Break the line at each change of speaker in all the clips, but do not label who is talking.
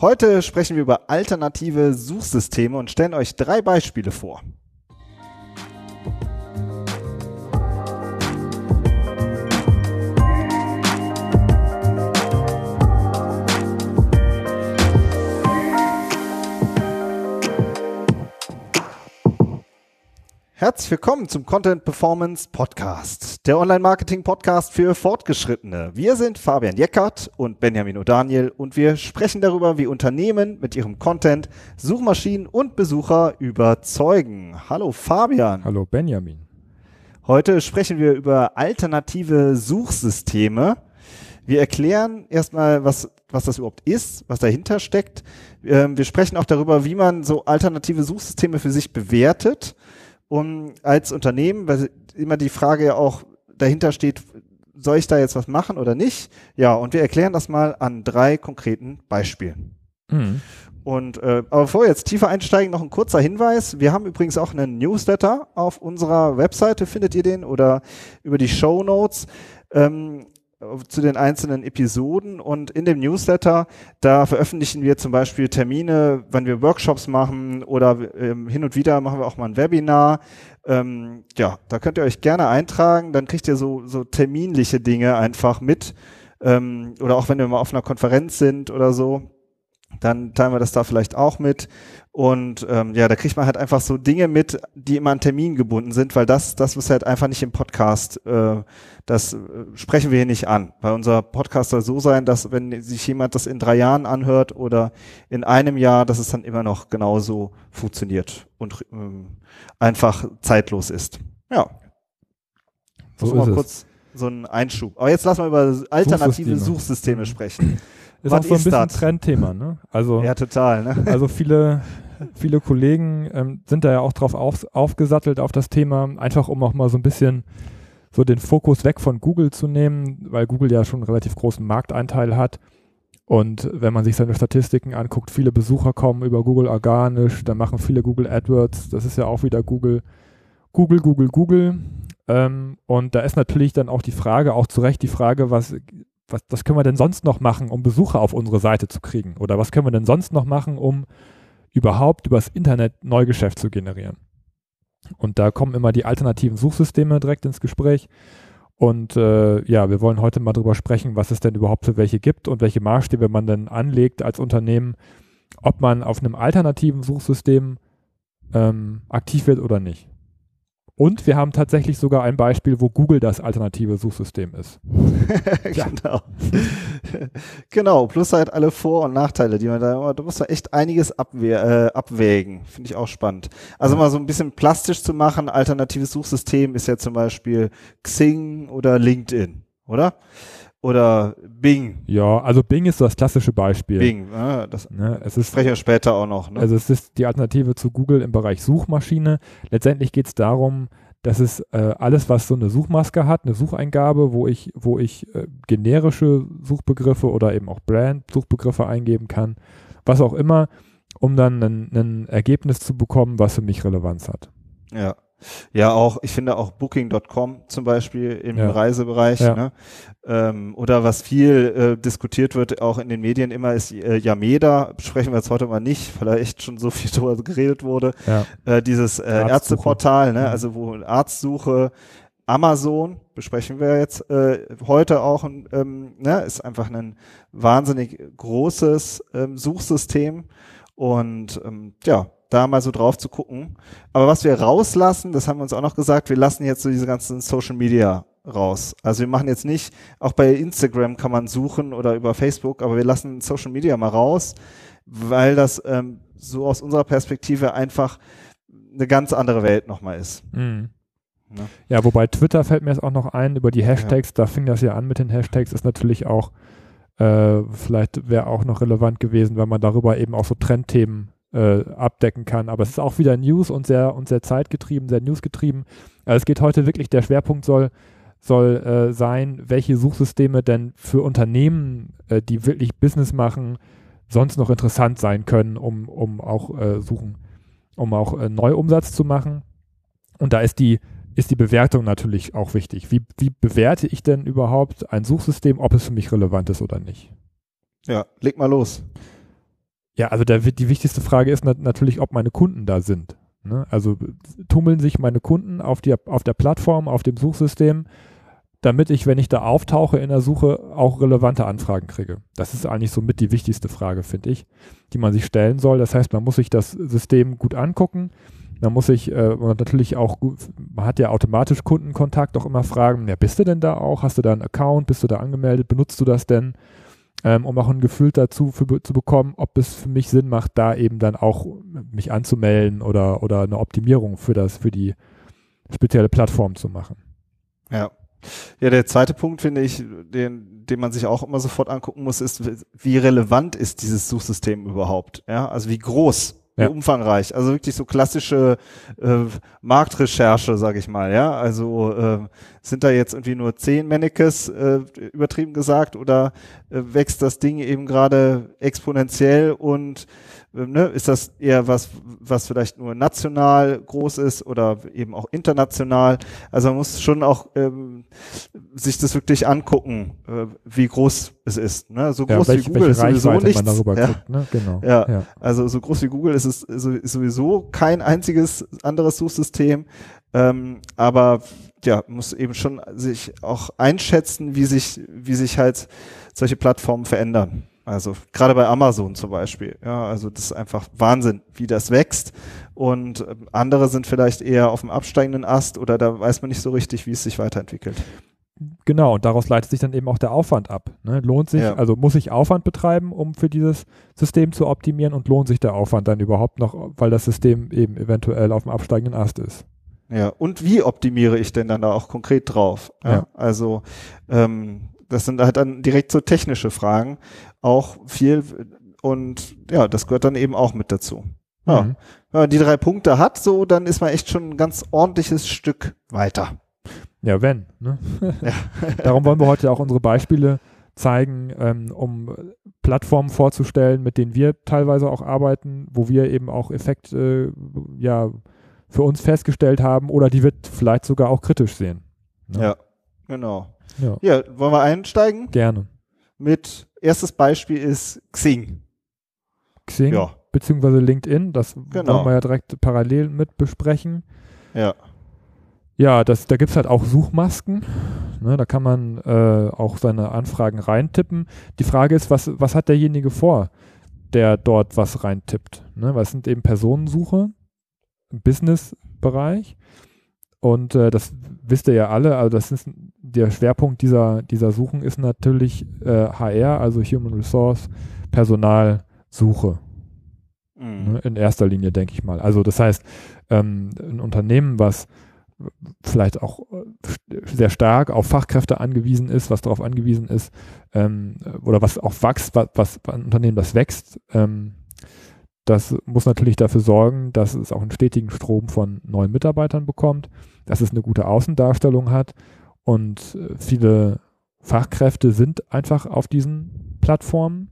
Heute sprechen wir über alternative Suchsysteme und stellen euch drei Beispiele vor. Herzlich willkommen zum Content Performance Podcast, der Online-Marketing-Podcast für Fortgeschrittene. Wir sind Fabian Jeckert und Benjamin O'Daniel und wir sprechen darüber, wie Unternehmen mit ihrem Content Suchmaschinen und Besucher überzeugen. Hallo Fabian.
Hallo Benjamin.
Heute sprechen wir über alternative Suchsysteme. Wir erklären erstmal, was, was das überhaupt ist, was dahinter steckt. Ähm, wir sprechen auch darüber, wie man so alternative Suchsysteme für sich bewertet um als Unternehmen, weil immer die Frage ja auch dahinter steht, soll ich da jetzt was machen oder nicht? Ja, und wir erklären das mal an drei konkreten Beispielen. Mhm. Und äh, aber bevor wir jetzt tiefer einsteigen, noch ein kurzer Hinweis. Wir haben übrigens auch einen Newsletter auf unserer Webseite, findet ihr den, oder über die Show Notes. Ähm, zu den einzelnen Episoden und in dem Newsletter, da veröffentlichen wir zum Beispiel Termine, wann wir Workshops machen oder ähm, hin und wieder machen wir auch mal ein Webinar. Ähm, ja, da könnt ihr euch gerne eintragen, dann kriegt ihr so, so terminliche Dinge einfach mit ähm, oder auch wenn wir mal auf einer Konferenz sind oder so, dann teilen wir das da vielleicht auch mit. Und ähm, ja, da kriegt man halt einfach so Dinge mit, die immer an Termin gebunden sind, weil das, das ist halt einfach nicht im Podcast, äh, das äh, sprechen wir hier nicht an. Weil unser Podcast soll so sein, dass wenn sich jemand das in drei Jahren anhört oder in einem Jahr, dass es dann immer noch genauso funktioniert und ähm, einfach zeitlos ist. Ja. So mal kurz so ein Einschub. Aber jetzt lass mal über alternative Suchsysteme, Suchsysteme sprechen.
Ist Was auch so ein bisschen? Trendthema, ne?
Also, ja, total, ne?
Also viele viele Kollegen ähm, sind da ja auch drauf auf, aufgesattelt auf das Thema, einfach um auch mal so ein bisschen so den Fokus weg von Google zu nehmen, weil Google ja schon einen relativ großen Markteinteil hat. Und wenn man sich seine Statistiken anguckt, viele Besucher kommen über Google organisch, dann machen viele Google AdWords, das ist ja auch wieder Google, Google, Google, Google. Ähm, und da ist natürlich dann auch die Frage, auch zu Recht die Frage, was, was, was können wir denn sonst noch machen, um Besucher auf unsere Seite zu kriegen? Oder was können wir denn sonst noch machen, um überhaupt übers Internet Neugeschäft zu generieren. Und da kommen immer die alternativen Suchsysteme direkt ins Gespräch. Und äh, ja, wir wollen heute mal darüber sprechen, was es denn überhaupt für welche gibt und welche Maßstäbe man denn anlegt als Unternehmen, ob man auf einem alternativen Suchsystem ähm, aktiv wird oder nicht. Und wir haben tatsächlich sogar ein Beispiel, wo Google das alternative Suchsystem ist.
genau. genau, plus halt alle Vor- und Nachteile, die man da, da muss man echt einiges abwehr, äh, abwägen. Finde ich auch spannend. Also ja. mal so ein bisschen plastisch zu machen, alternatives Suchsystem ist ja zum Beispiel Xing oder LinkedIn, oder? Oder Bing.
Ja, also Bing ist das klassische Beispiel.
Bing, ah, das ne, es ist, spreche ich später auch noch.
Ne? Also es ist die Alternative zu Google im Bereich Suchmaschine. Letztendlich geht es darum, dass es äh, alles, was so eine Suchmaske hat, eine Sucheingabe, wo ich, wo ich äh, generische Suchbegriffe oder eben auch Brand-Suchbegriffe eingeben kann, was auch immer, um dann ein, ein Ergebnis zu bekommen, was für mich Relevanz hat.
Ja. Ja, auch, ich finde auch Booking.com zum Beispiel im ja. Reisebereich, ja. Ne? Ähm, oder was viel äh, diskutiert wird, auch in den Medien immer, ist äh, Yameda, sprechen wir jetzt heute mal nicht, weil da echt schon so viel drüber geredet wurde. Ja. Äh, dieses äh, Ärzteportal, ne? Mhm. also wo Arztsuche, Amazon, besprechen wir jetzt äh, heute auch, ähm, ne? ist einfach ein wahnsinnig großes ähm, Suchsystem und ähm, ja, da mal so drauf zu gucken. Aber was wir rauslassen, das haben wir uns auch noch gesagt, wir lassen jetzt so diese ganzen Social Media raus. Also wir machen jetzt nicht, auch bei Instagram kann man suchen oder über Facebook, aber wir lassen Social Media mal raus, weil das ähm, so aus unserer Perspektive einfach eine ganz andere Welt nochmal ist. Mhm.
Ja. Ne? ja, wobei Twitter fällt mir jetzt auch noch ein, über die Hashtags, ja. da fing das ja an mit den Hashtags, ist natürlich auch, äh, vielleicht wäre auch noch relevant gewesen, wenn man darüber eben auch so Trendthemen äh, abdecken kann. Aber es ist auch wieder News und sehr, und sehr zeitgetrieben, sehr newsgetrieben. Also es geht heute wirklich, der Schwerpunkt soll, soll äh, sein, welche Suchsysteme denn für Unternehmen, äh, die wirklich Business machen, sonst noch interessant sein können, um, um auch äh, suchen, um auch äh, Neuumsatz zu machen. Und da ist die, ist die Bewertung natürlich auch wichtig. Wie, wie bewerte ich denn überhaupt ein Suchsystem, ob es für mich relevant ist oder nicht?
Ja, leg mal los.
Ja, also der, die wichtigste Frage ist natürlich, ob meine Kunden da sind. Ne? Also tummeln sich meine Kunden auf, die, auf der Plattform, auf dem Suchsystem, damit ich, wenn ich da auftauche in der Suche, auch relevante Anfragen kriege. Das ist eigentlich somit die wichtigste Frage, finde ich, die man sich stellen soll. Das heißt, man muss sich das System gut angucken. Man muss sich äh, natürlich auch man hat ja automatisch Kundenkontakt auch immer fragen, ja, bist du denn da auch? Hast du da einen Account? Bist du da angemeldet? Benutzt du das denn? Ähm, um auch ein Gefühl dazu für, zu bekommen, ob es für mich Sinn macht, da eben dann auch mich anzumelden oder, oder eine Optimierung für das, für die spezielle Plattform zu machen.
Ja. Ja, der zweite Punkt, finde ich, den, den man sich auch immer sofort angucken muss, ist, wie relevant ist dieses Suchsystem überhaupt? Ja, also wie groß ja. umfangreich. Also wirklich so klassische äh, Marktrecherche, sage ich mal. Ja, also äh, sind da jetzt irgendwie nur zehn Mannequins äh, übertrieben gesagt oder äh, wächst das Ding eben gerade exponentiell und ähm, ne, ist das eher was, was vielleicht nur national groß ist oder eben auch international? Also man muss schon auch ähm, sich das wirklich angucken, äh, wie groß es ist. Ne? So groß ja, welch, wie Google ist sowieso nichts. ja. Guckt, ne? genau. ja. ja, also so groß wie Google ist es sowieso kein einziges anderes Suchsystem. Ähm, aber ja, muss eben schon sich auch einschätzen, wie sich, wie sich halt solche Plattformen verändern. Also gerade bei Amazon zum Beispiel. Ja, also das ist einfach Wahnsinn, wie das wächst. Und ähm, andere sind vielleicht eher auf dem absteigenden Ast oder da weiß man nicht so richtig, wie es sich weiterentwickelt.
Genau, und daraus leitet sich dann eben auch der Aufwand ab. Ne? Lohnt sich, ja. also muss ich Aufwand betreiben, um für dieses System zu optimieren und lohnt sich der Aufwand dann überhaupt noch, weil das System eben eventuell auf dem absteigenden Ast ist.
Ja, und wie optimiere ich denn dann da auch konkret drauf? Ja, ja. Also ähm, das sind halt dann direkt so technische Fragen, auch viel und ja, das gehört dann eben auch mit dazu. Ja. Mhm. Wenn man die drei Punkte hat, so, dann ist man echt schon ein ganz ordentliches Stück weiter.
Ja, wenn. Ne? Ja. Darum wollen wir heute auch unsere Beispiele zeigen, ähm, um Plattformen vorzustellen, mit denen wir teilweise auch arbeiten, wo wir eben auch Effekte äh, ja für uns festgestellt haben oder die wir vielleicht sogar auch kritisch sehen.
Ne? Ja, genau. Ja. ja, wollen wir einsteigen?
Gerne.
Mit erstes Beispiel ist Xing.
Xing, ja. beziehungsweise LinkedIn, das genau. wollen wir ja direkt parallel mit besprechen.
Ja.
Ja, das, da gibt es halt auch Suchmasken. Ne, da kann man äh, auch seine Anfragen reintippen. Die Frage ist, was, was hat derjenige vor, der dort was reintippt? Ne, weil es sind eben Personensuche Business-Bereich. Und äh, das wisst ihr ja alle, also das ist der Schwerpunkt dieser, dieser Suchen ist natürlich äh, HR, also Human Resource, Personalsuche. Mhm. Ne, in erster Linie, denke ich mal. Also das heißt, ähm, ein Unternehmen, was vielleicht auch äh, sehr stark auf Fachkräfte angewiesen ist, was darauf angewiesen ist, ähm, oder was auch wächst, was, was ein Unternehmen, das wächst, ähm, das muss natürlich dafür sorgen, dass es auch einen stetigen Strom von neuen Mitarbeitern bekommt, dass es eine gute Außendarstellung hat und äh, viele Fachkräfte sind einfach auf diesen Plattformen,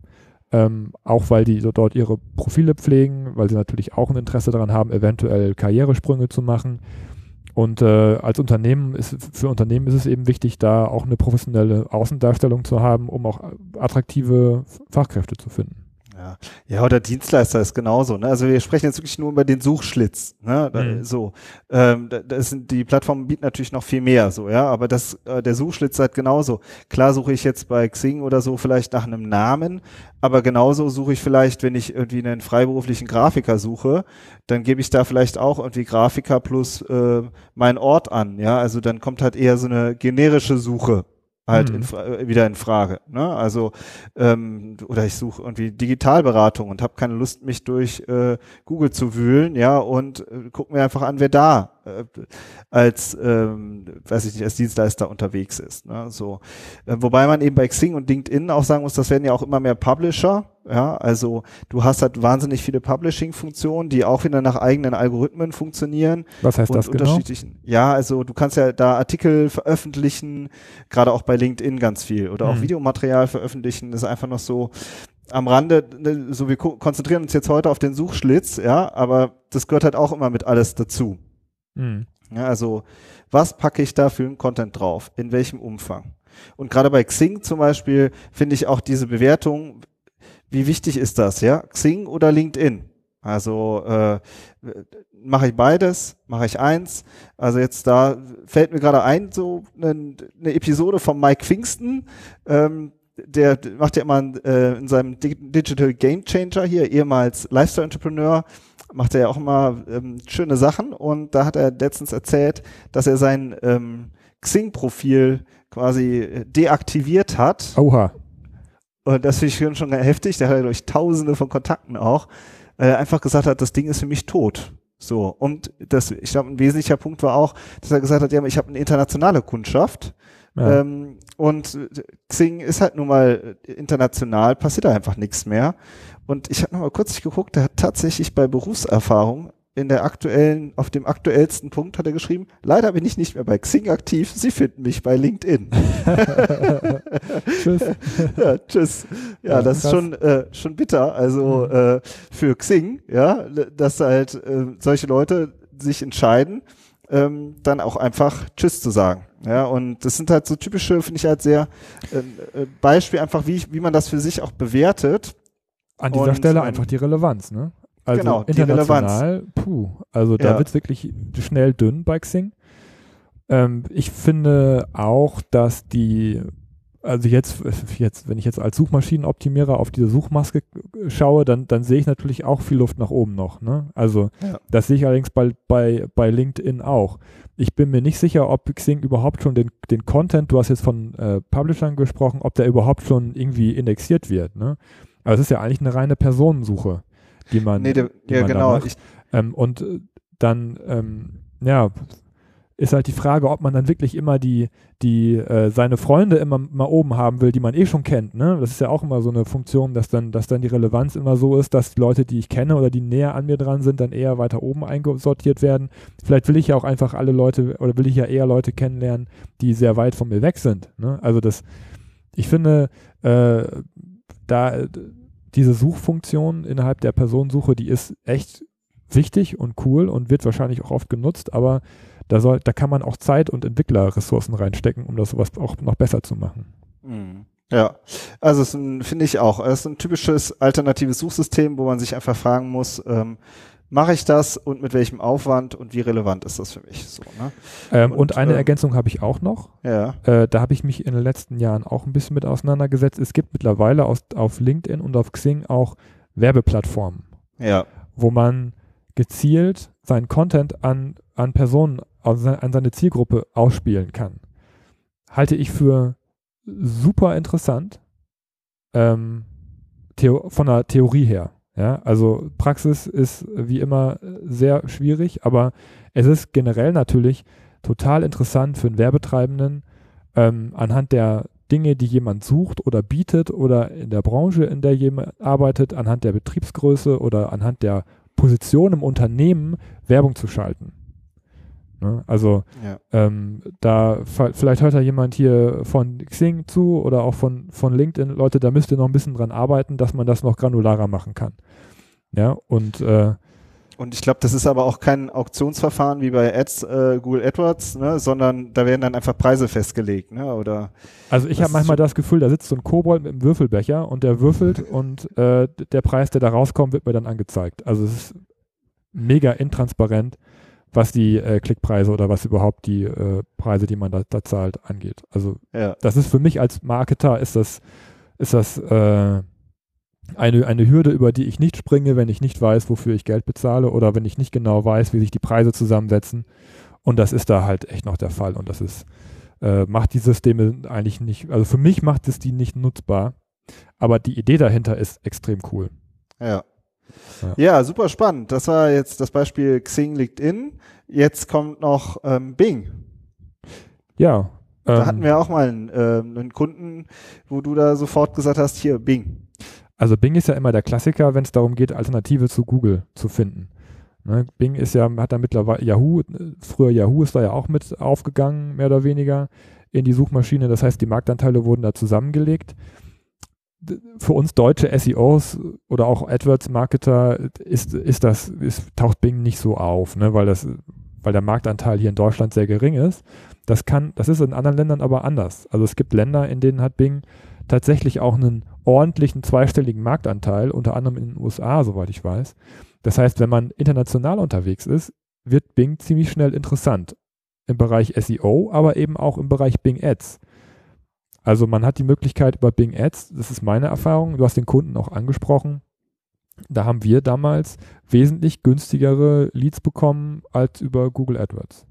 ähm, auch weil die dort ihre Profile pflegen, weil sie natürlich auch ein Interesse daran haben, eventuell Karrieresprünge zu machen. Und äh, als Unternehmen ist für Unternehmen ist es eben wichtig, da auch eine professionelle Außendarstellung zu haben, um auch attraktive Fachkräfte zu finden.
Ja. ja, oder Dienstleister ist genauso. Ne? Also wir sprechen jetzt wirklich nur über den Suchschlitz. Ne? Mhm. So, ähm, das sind, die Plattformen bieten natürlich noch viel mehr, so ja. Aber das, äh, der Suchschlitz halt genauso. Klar suche ich jetzt bei Xing oder so vielleicht nach einem Namen, aber genauso suche ich vielleicht, wenn ich irgendwie einen freiberuflichen Grafiker suche, dann gebe ich da vielleicht auch irgendwie Grafiker plus äh, meinen Ort an. Ja, also dann kommt halt eher so eine generische Suche halt mhm. in, äh, wieder in Frage. Ne? Also ähm, oder ich suche irgendwie Digitalberatung und habe keine Lust, mich durch äh, Google zu wühlen, ja, und äh, guck mir einfach an, wer da äh, als, ähm, weiß ich nicht, als Dienstleister unterwegs ist. Ne? So, äh, wobei man eben bei Xing und LinkedIn auch sagen muss, das werden ja auch immer mehr Publisher. Ja, also du hast halt wahnsinnig viele Publishing-Funktionen, die auch wieder nach eigenen Algorithmen funktionieren.
Was heißt das genau?
Ja, also du kannst ja da Artikel veröffentlichen, gerade auch bei LinkedIn ganz viel oder auch mhm. Videomaterial veröffentlichen. Das ist einfach noch so am Rande, ne, so wir konzentrieren uns jetzt heute auf den Suchschlitz, ja, aber das gehört halt auch immer mit alles dazu. Mhm. Ja, also was packe ich da für einen Content drauf? In welchem Umfang? Und gerade bei Xing zum Beispiel finde ich auch diese Bewertung, wie wichtig ist das, ja? Xing oder LinkedIn? Also äh, mache ich beides, mache ich eins. Also jetzt da fällt mir gerade ein, so eine, eine Episode von Mike Pfingsten, ähm, der macht ja immer äh, in seinem Digital Game Changer hier, ehemals Lifestyle Entrepreneur, macht er ja auch immer ähm, schöne Sachen und da hat er letztens erzählt, dass er sein ähm, Xing-Profil quasi deaktiviert hat.
Oha.
Und das finde ich schon, schon heftig. Der hat ja durch tausende von Kontakten auch. Äh, einfach gesagt hat, das Ding ist für mich tot. So. Und das, ich glaube, ein wesentlicher Punkt war auch, dass er gesagt hat, ja, ich habe eine internationale Kundschaft. Ja. Ähm, und Xing ist halt nun mal international, passiert da einfach nichts mehr. Und ich habe noch mal kurz geguckt, der hat tatsächlich bei Berufserfahrung in der aktuellen, auf dem aktuellsten Punkt hat er geschrieben, leider bin ich nicht mehr bei Xing aktiv, Sie finden mich bei LinkedIn. tschüss. Ja, tschüss. Ja, ja das krass. ist schon, äh, schon bitter, also mhm. äh, für Xing, ja, dass halt äh, solche Leute sich entscheiden, ähm, dann auch einfach Tschüss zu sagen. Ja, und das sind halt so typische, finde ich halt sehr äh, äh, Beispiel einfach, wie, wie man das für sich auch bewertet.
An dieser und, Stelle einfach die Relevanz, ne? Also genau, international, puh, also da ja. wird es wirklich schnell dünn bei Xing. Ähm, ich finde auch, dass die, also jetzt, jetzt, wenn ich jetzt als Suchmaschinenoptimierer auf diese Suchmaske schaue, dann, dann sehe ich natürlich auch viel Luft nach oben noch. Ne? Also ja. das sehe ich allerdings bei, bei, bei LinkedIn auch. Ich bin mir nicht sicher, ob Xing überhaupt schon den, den Content, du hast jetzt von äh, Publishern gesprochen, ob der überhaupt schon irgendwie indexiert wird. Ne? Aber es ist ja eigentlich eine reine Personensuche die man, nee, der, die ja, man genau. Ich, ähm, und äh, dann, ähm, ja, ist halt die Frage, ob man dann wirklich immer die, die äh, seine Freunde immer mal oben haben will, die man eh schon kennt. Ne? Das ist ja auch immer so eine Funktion, dass dann, dass dann die Relevanz immer so ist, dass die Leute, die ich kenne oder die näher an mir dran sind, dann eher weiter oben eingesortiert werden. Vielleicht will ich ja auch einfach alle Leute oder will ich ja eher Leute kennenlernen, die sehr weit von mir weg sind. Ne? Also das, ich finde, äh, da diese Suchfunktion innerhalb der Personensuche, die ist echt wichtig und cool und wird wahrscheinlich auch oft genutzt, aber da, soll, da kann man auch Zeit und Entwicklerressourcen reinstecken, um das sowas auch noch besser zu machen.
Mhm. Ja, also es finde ich auch. Es ist ein typisches alternatives Suchsystem, wo man sich einfach fragen muss, ähm, mache ich das und mit welchem Aufwand und wie relevant ist das für mich? So, ne?
ähm, und, und, eine äh, Ergänzung habe ich auch noch.
Ja.
Äh, da habe ich mich in den letzten Jahren auch ein bisschen mit auseinandergesetzt. Es gibt mittlerweile aus, auf LinkedIn und auf Xing auch Werbeplattformen,
ja.
wo man gezielt seinen Content an, an Personen, also an seine Zielgruppe ausspielen kann. Halte ich für super interessant ähm, von der Theorie her. Ja, also Praxis ist wie immer sehr schwierig, aber es ist generell natürlich total interessant für einen Werbetreibenden, ähm, anhand der Dinge, die jemand sucht oder bietet oder in der Branche, in der jemand arbeitet, anhand der Betriebsgröße oder anhand der Position im Unternehmen Werbung zu schalten. Ne? Also ja. ähm, da vielleicht hört da jemand hier von Xing zu oder auch von, von LinkedIn, Leute, da müsst ihr noch ein bisschen dran arbeiten, dass man das noch granularer machen kann. Ja, und äh,
und ich glaube, das ist aber auch kein Auktionsverfahren wie bei Ads, äh, Google AdWords, ne, sondern da werden dann einfach Preise festgelegt, ne, oder?
Also ich habe manchmal das Gefühl, da sitzt so ein Kobold mit einem Würfelbecher und der würfelt und äh, der Preis, der da rauskommt, wird mir dann angezeigt. Also es ist mega intransparent was die äh, Klickpreise oder was überhaupt die äh, Preise, die man da, da, zahlt, angeht. Also ja. das ist für mich als Marketer ist das, ist das äh, eine, eine Hürde, über die ich nicht springe, wenn ich nicht weiß, wofür ich Geld bezahle oder wenn ich nicht genau weiß, wie sich die Preise zusammensetzen. Und das ist da halt echt noch der Fall. Und das ist, äh, macht die Systeme eigentlich nicht, also für mich macht es die nicht nutzbar. Aber die Idee dahinter ist extrem cool.
Ja. Ja. ja. super spannend. Das war jetzt das Beispiel Xing LinkedIn. Jetzt kommt noch ähm, Bing.
Ja.
Da ähm, hatten wir auch mal einen, äh, einen Kunden, wo du da sofort gesagt hast, hier, Bing.
Also Bing ist ja immer der Klassiker, wenn es darum geht, Alternative zu Google zu finden. Ne, Bing ist ja, hat da mittlerweile Yahoo, früher Yahoo ist da ja auch mit aufgegangen, mehr oder weniger, in die Suchmaschine. Das heißt, die Marktanteile wurden da zusammengelegt für uns deutsche SEOs oder auch AdWords-Marketer ist, ist das, ist, taucht Bing nicht so auf, ne, weil das, weil der Marktanteil hier in Deutschland sehr gering ist. Das kann, das ist in anderen Ländern aber anders. Also es gibt Länder, in denen hat Bing tatsächlich auch einen ordentlichen zweistelligen Marktanteil, unter anderem in den USA, soweit ich weiß. Das heißt, wenn man international unterwegs ist, wird Bing ziemlich schnell interessant im Bereich SEO, aber eben auch im Bereich Bing Ads. Also man hat die Möglichkeit über Bing Ads, das ist meine Erfahrung, du hast den Kunden auch angesprochen, da haben wir damals wesentlich günstigere Leads bekommen als über Google AdWords.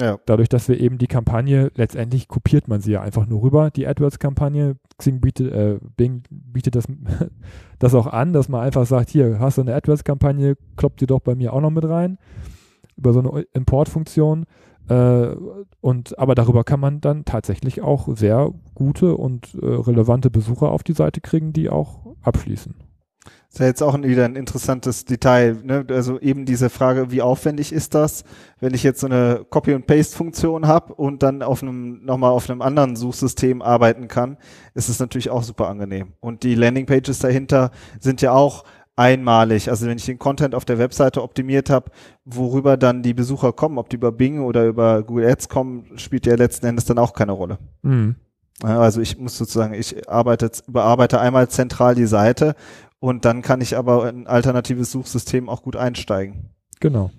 Ja. Dadurch, dass wir eben die Kampagne, letztendlich kopiert man sie ja einfach nur rüber, die AdWords-Kampagne. Xing bietet, äh, Bing bietet das, das auch an, dass man einfach sagt, hier, hast du eine AdWords-Kampagne, kloppt die doch bei mir auch noch mit rein. Über so eine Importfunktion. Äh, und, aber darüber kann man dann tatsächlich auch sehr gute und äh, relevante Besucher auf die Seite kriegen, die auch abschließen.
Das ist ja jetzt auch wieder ein interessantes Detail. Ne? Also eben diese Frage, wie aufwendig ist das, wenn ich jetzt so eine Copy- und Paste-Funktion habe und dann auf einem nochmal auf einem anderen Suchsystem arbeiten kann, ist es natürlich auch super angenehm. Und die Landingpages dahinter sind ja auch einmalig. Also wenn ich den Content auf der Webseite optimiert habe, worüber dann die Besucher kommen, ob die über Bing oder über Google Ads kommen, spielt ja letzten Endes dann auch keine Rolle. Mhm. Also ich muss sozusagen, ich arbeite, überarbeite einmal zentral die Seite und dann kann ich aber in ein alternatives Suchsystem auch gut einsteigen.
Genau.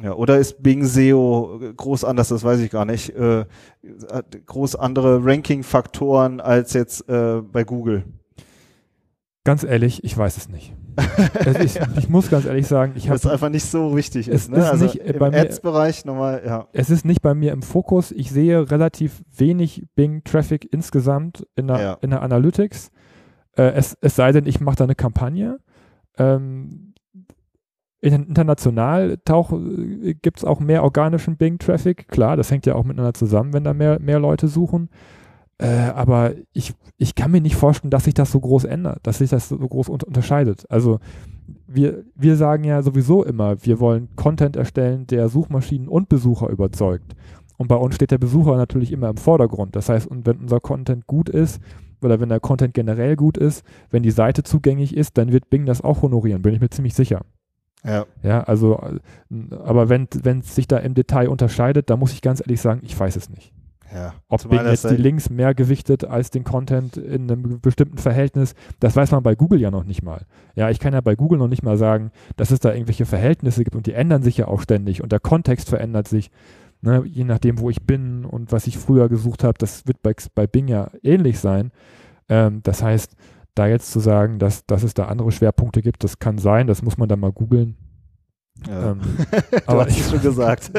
Ja, oder ist Bing SEO groß anders, das weiß ich gar nicht, äh, groß andere Ranking-Faktoren als jetzt äh, bei Google?
Ganz ehrlich, ich weiß es nicht. ist, ja. Ich muss ganz ehrlich sagen, ich habe
es einfach nicht so wichtig ist. Ne? Ist also nicht im Ads-Bereich nochmal, ja.
Es ist nicht bei mir im Fokus. Ich sehe relativ wenig Bing-Traffic insgesamt in der, ja. in der Analytics. Äh, es, es sei denn, ich mache da eine Kampagne. Ähm, international äh, gibt es auch mehr organischen Bing-Traffic. Klar, das hängt ja auch miteinander zusammen, wenn da mehr, mehr Leute suchen. Äh, aber ich, ich kann mir nicht vorstellen, dass sich das so groß ändert, dass sich das so groß un unterscheidet. Also wir, wir sagen ja sowieso immer, wir wollen Content erstellen, der Suchmaschinen und Besucher überzeugt. Und bei uns steht der Besucher natürlich immer im Vordergrund. Das heißt, und wenn unser Content gut ist, oder wenn der Content generell gut ist, wenn die Seite zugänglich ist, dann wird Bing das auch honorieren, bin ich mir ziemlich sicher. Ja. Ja, also, aber wenn es sich da im Detail unterscheidet, da muss ich ganz ehrlich sagen, ich weiß es nicht. Ja. Ob Bing jetzt die Links mehr gewichtet als den Content in einem bestimmten Verhältnis, das weiß man bei Google ja noch nicht mal. Ja, ich kann ja bei Google noch nicht mal sagen, dass es da irgendwelche Verhältnisse gibt und die ändern sich ja auch ständig und der Kontext verändert sich. Ne, je nachdem, wo ich bin und was ich früher gesucht habe, das wird bei, bei Bing ja ähnlich sein. Ähm, das heißt, da jetzt zu sagen, dass, dass es da andere Schwerpunkte gibt, das kann sein, das muss man dann mal googeln.
Ja. Ähm, aber ich schon gesagt.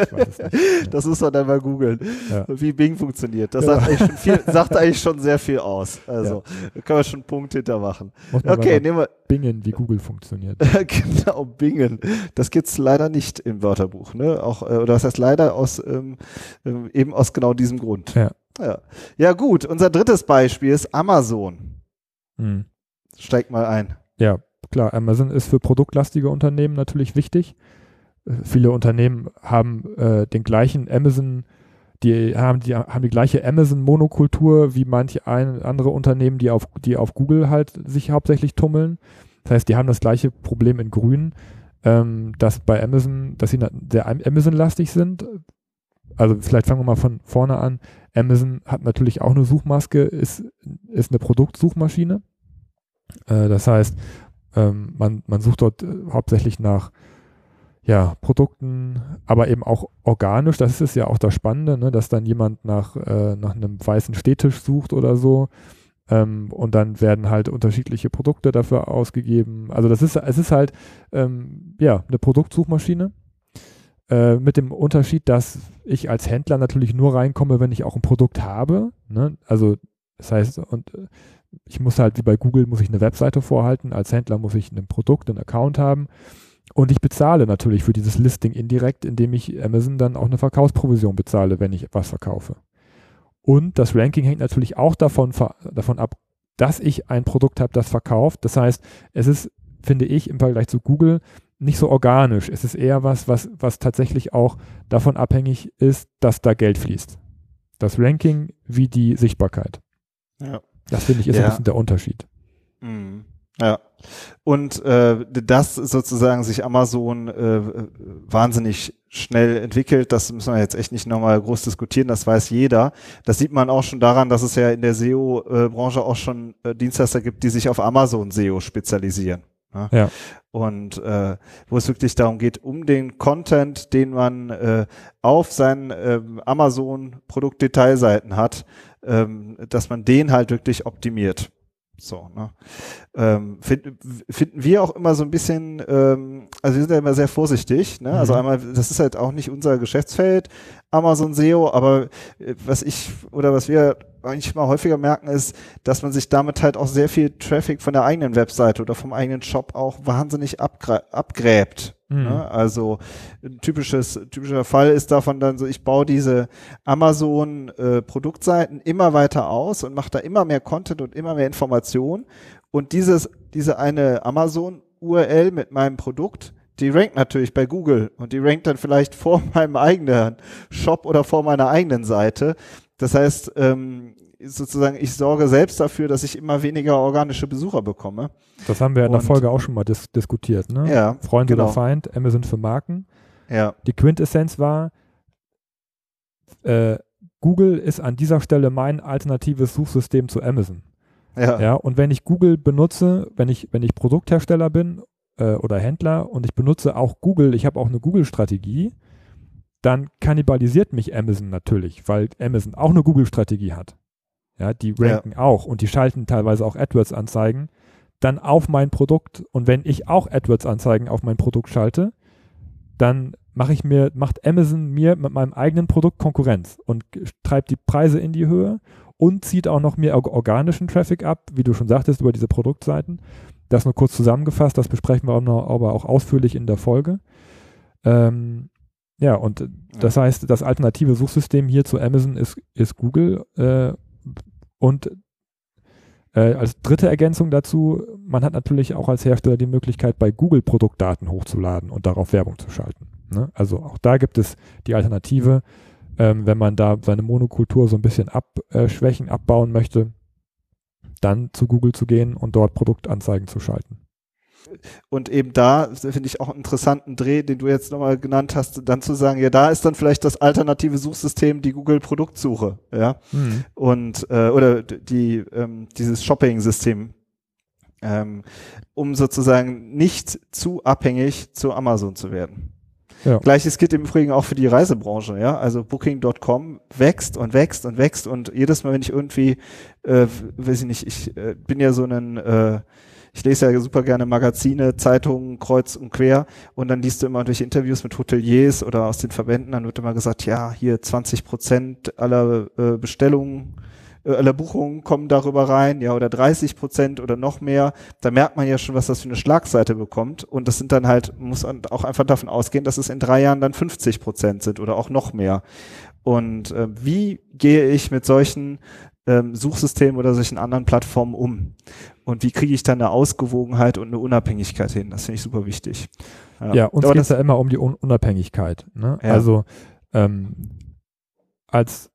das muss man dann mal googeln, ja. wie Bing funktioniert. Das ja. sagt, eigentlich viel, sagt, eigentlich schon sehr viel aus. Also da können wir schon einen Punkt hintermachen. Okay, nehmen wir.
Bingen, wie Google funktioniert.
genau, Bingen. Das gibt's leider nicht im Wörterbuch, ne? Auch, äh, oder das heißt leider aus ähm, ähm, eben aus genau diesem Grund. Ja. Ja, ja gut, unser drittes Beispiel ist Amazon. Hm. Steigt mal ein.
Ja, klar, Amazon ist für produktlastige Unternehmen natürlich wichtig. Äh, viele Unternehmen haben äh, den gleichen Amazon, die haben die, haben die gleiche Amazon-Monokultur wie manche ein, andere Unternehmen, die auf, die auf Google halt sich hauptsächlich tummeln. Das heißt, die haben das gleiche Problem in Grün, ähm, dass bei Amazon, dass sie sehr Amazon-lastig sind. Also vielleicht fangen wir mal von vorne an. Amazon hat natürlich auch eine Suchmaske, ist, ist eine Produktsuchmaschine. Äh, das heißt, ähm, man, man sucht dort äh, hauptsächlich nach ja, Produkten, aber eben auch organisch. Das ist ja auch das Spannende, ne? dass dann jemand nach, äh, nach einem weißen Stehtisch sucht oder so. Ähm, und dann werden halt unterschiedliche Produkte dafür ausgegeben. Also das ist, es ist halt ähm, ja eine Produktsuchmaschine äh, mit dem Unterschied, dass ich als Händler natürlich nur reinkomme, wenn ich auch ein Produkt habe. Ne? Also das heißt, und äh, ich muss halt wie bei Google, muss ich eine Webseite vorhalten. Als Händler muss ich ein Produkt, einen Account haben. Und ich bezahle natürlich für dieses Listing indirekt, indem ich Amazon dann auch eine Verkaufsprovision bezahle, wenn ich etwas verkaufe. Und das Ranking hängt natürlich auch davon, davon ab, dass ich ein Produkt habe, das verkauft. Das heißt, es ist, finde ich, im Vergleich zu Google nicht so organisch. Es ist eher was, was, was tatsächlich auch davon abhängig ist, dass da Geld fließt. Das Ranking wie die Sichtbarkeit. Ja. Das finde ich ist ja. ein bisschen der Unterschied.
Mhm. Ja. und äh, das sozusagen sich Amazon äh, wahnsinnig schnell entwickelt, das müssen wir jetzt echt nicht nochmal groß diskutieren, das weiß jeder. Das sieht man auch schon daran, dass es ja in der SEO-Branche auch schon äh, Dienstleister gibt, die sich auf Amazon SEO spezialisieren.
Ne? Ja.
Und äh, wo es wirklich darum geht, um den Content, den man äh, auf seinen äh, Amazon-Produktdetailseiten hat, ähm, dass man den halt wirklich optimiert. So, ne? ähm, find, finden wir auch immer so ein bisschen, ähm, also wir sind ja immer sehr vorsichtig, ne? Also mhm. Also einmal, das ist halt auch nicht unser Geschäftsfeld, Amazon SEO, aber äh, was ich oder was wir eigentlich mal häufiger merken, ist, dass man sich damit halt auch sehr viel Traffic von der eigenen Webseite oder vom eigenen Shop auch wahnsinnig abgräbt. Mhm. Ne? Also ein typisches, typischer Fall ist davon dann so, ich baue diese Amazon äh, Produktseiten immer weiter aus und mache da immer mehr Content und immer mehr Informationen. Und dieses, diese eine Amazon URL mit meinem Produkt, die rankt natürlich bei Google und die rankt dann vielleicht vor meinem eigenen Shop oder vor meiner eigenen Seite. Das heißt, ähm, sozusagen, ich sorge selbst dafür, dass ich immer weniger organische Besucher bekomme.
Das haben wir in der Folge auch schon mal dis diskutiert, ne?
Ja.
Freund genau. oder Feind, Amazon für Marken.
Ja.
Die Quintessenz war, äh, Google ist an dieser Stelle mein alternatives Suchsystem zu Amazon.
Ja.
ja. Und wenn ich Google benutze, wenn ich, wenn ich Produkthersteller bin äh, oder Händler und ich benutze auch Google, ich habe auch eine Google-Strategie, dann kannibalisiert mich Amazon natürlich, weil Amazon auch eine Google-Strategie hat. Ja, die ranken ja. auch und die schalten teilweise auch AdWords-Anzeigen dann auf mein Produkt. Und wenn ich auch AdWords-Anzeigen auf mein Produkt schalte, dann mache ich mir, macht Amazon mir mit meinem eigenen Produkt Konkurrenz und treibt die Preise in die Höhe und zieht auch noch mehr organischen Traffic ab, wie du schon sagtest, über diese Produktseiten. Das nur kurz zusammengefasst, das besprechen wir aber auch ausführlich in der Folge. Ähm, ja, und das heißt, das alternative Suchsystem hier zu Amazon ist, ist Google äh, und äh, als dritte Ergänzung dazu, man hat natürlich auch als Hersteller die Möglichkeit, bei Google Produktdaten hochzuladen und darauf Werbung zu schalten. Ne? Also auch da gibt es die Alternative, ähm, wenn man da seine Monokultur so ein bisschen abschwächen, abbauen möchte, dann zu Google zu gehen und dort Produktanzeigen zu schalten
und eben da finde ich auch einen interessanten Dreh, den du jetzt nochmal genannt hast, dann zu sagen, ja, da ist dann vielleicht das alternative Suchsystem die Google Produktsuche, ja, mhm. und äh, oder die ähm, dieses Shopping-System, ähm, um sozusagen nicht zu abhängig zu Amazon zu werden. Ja. Gleiches gilt im Übrigen auch für die Reisebranche, ja. Also Booking.com wächst und wächst und wächst und jedes Mal, wenn ich irgendwie, äh, weiß ich nicht, ich äh, bin ja so ein äh, ich lese ja super gerne Magazine, Zeitungen, kreuz und quer und dann liest du immer durch Interviews mit Hoteliers oder aus den Verbänden, dann wird immer gesagt, ja, hier 20 Prozent aller äh, Bestellungen äh, aller Buchungen kommen darüber rein, ja, oder 30 Prozent oder noch mehr. Da merkt man ja schon, was das für eine Schlagseite bekommt. Und das sind dann halt, muss auch einfach davon ausgehen, dass es in drei Jahren dann 50 Prozent sind oder auch noch mehr. Und äh, wie gehe ich mit solchen ähm, Suchsystemen oder solchen anderen Plattformen um? Und wie kriege ich dann eine Ausgewogenheit und eine Unabhängigkeit hin? Das finde ich super wichtig.
Ja, ja uns geht es ja immer um die Un Unabhängigkeit. Ne? Ja. Also ähm, als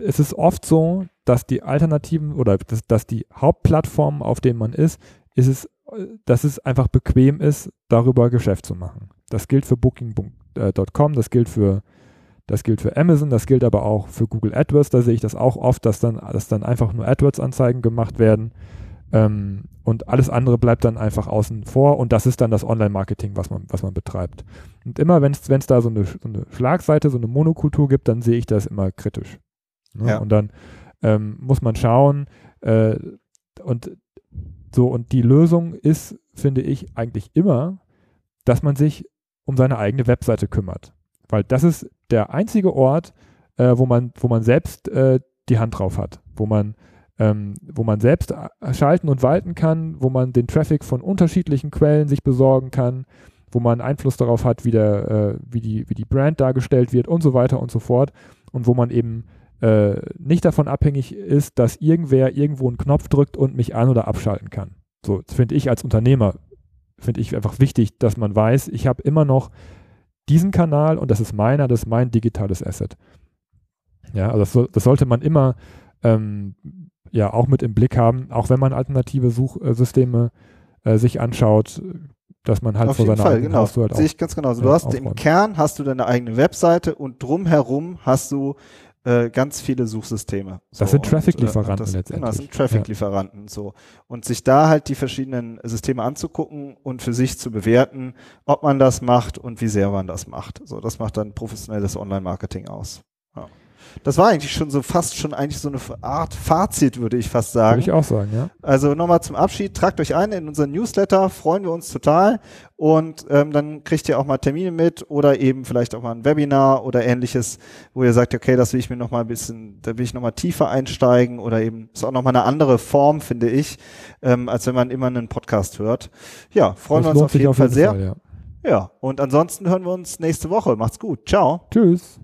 es ist oft so, dass die Alternativen oder dass, dass die Hauptplattformen, auf denen man ist, ist es, dass es einfach bequem ist, darüber Geschäft zu machen. Das gilt für Booking.com, das gilt für das gilt für Amazon, das gilt aber auch für Google AdWords. Da sehe ich das auch oft, dass dann, dass dann einfach nur AdWords-Anzeigen gemacht werden. Ähm, und alles andere bleibt dann einfach außen vor und das ist dann das Online-Marketing, was man, was man betreibt. Und immer, wenn es da so eine, so eine Schlagseite, so eine Monokultur gibt, dann sehe ich das immer kritisch. Ne? Ja. Und dann ähm, muss man schauen äh, und so, und die Lösung ist, finde ich, eigentlich immer, dass man sich um seine eigene Webseite kümmert. Weil das ist der einzige Ort, äh, wo, man, wo man selbst äh, die Hand drauf hat, wo man, ähm, wo man selbst äh, schalten und walten kann, wo man den Traffic von unterschiedlichen Quellen sich besorgen kann, wo man Einfluss darauf hat, wie, der, äh, wie, die, wie die Brand dargestellt wird und so weiter und so fort. Und wo man eben äh, nicht davon abhängig ist, dass irgendwer irgendwo einen Knopf drückt und mich an- oder abschalten kann. So finde ich als Unternehmer, finde ich einfach wichtig, dass man weiß, ich habe immer noch diesen Kanal und das ist meiner, das ist mein digitales Asset. Ja, also das, so, das sollte man immer ähm, ja auch mit im Blick haben, auch wenn man alternative Suchsysteme äh, sich anschaut, dass man halt
Auf
vor
jeden
seiner
Fall,
eigenen
genau.
Haustür halt
Sehe ich ganz genauso. Du
ja,
hast im
aufräumen.
Kern hast du deine eigene Webseite und drumherum hast du äh, ganz viele Suchsysteme.
Das sind Traffic-Lieferanten
äh,
letztendlich.
Genau, das sind Traffic-Lieferanten so. Und sich da halt die verschiedenen Systeme anzugucken und für sich zu bewerten, ob man das macht und wie sehr man das macht. So, das macht dann professionelles Online-Marketing aus. Ja. Das war eigentlich schon so fast schon eigentlich so eine Art Fazit, würde ich fast sagen.
Würde ich auch sagen, ja.
Also nochmal zum Abschied, tragt euch ein in unseren Newsletter, freuen wir uns total und ähm, dann kriegt ihr auch mal Termine mit oder eben vielleicht auch mal ein Webinar oder ähnliches, wo ihr sagt, okay, das will ich mir nochmal ein bisschen, da will ich nochmal tiefer einsteigen oder eben ist auch nochmal eine andere Form, finde ich, ähm, als wenn man immer einen Podcast hört. Ja, freuen
Das
wir uns auf
sich
jeden Fall sehr.
Fall, ja.
Ja, und ansonsten hören wir uns nächste Woche. Macht's gut. Ciao.
Tschüss.